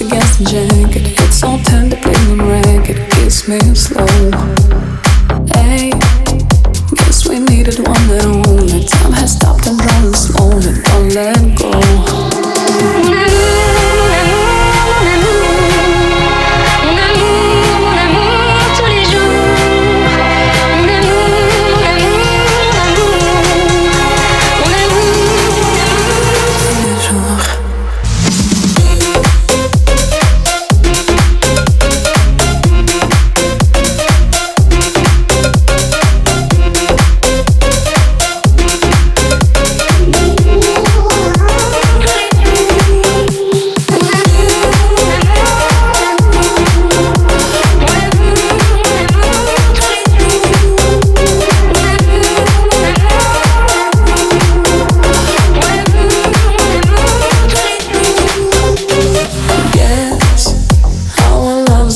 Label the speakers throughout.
Speaker 1: against the jacket. It's so tender, pin on racket. Kiss me slow. Hey, guess we needed one and only. Time has stopped and running slowly. Don't let go.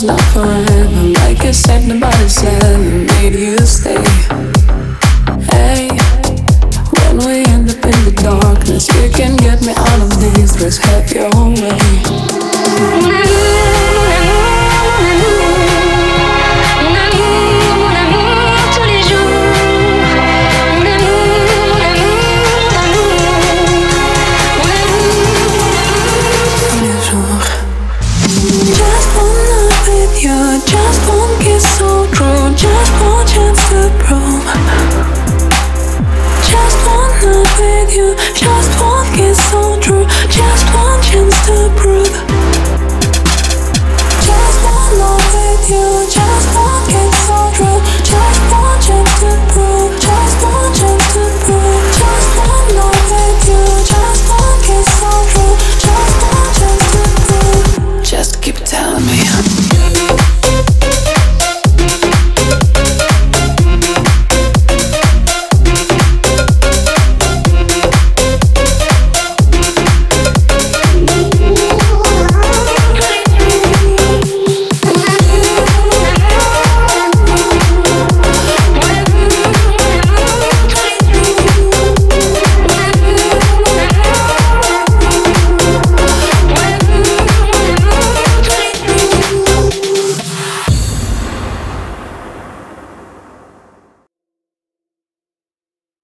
Speaker 1: love's not forever. Like you said, nobody's selling. made you stay. to prove. Just one more with you.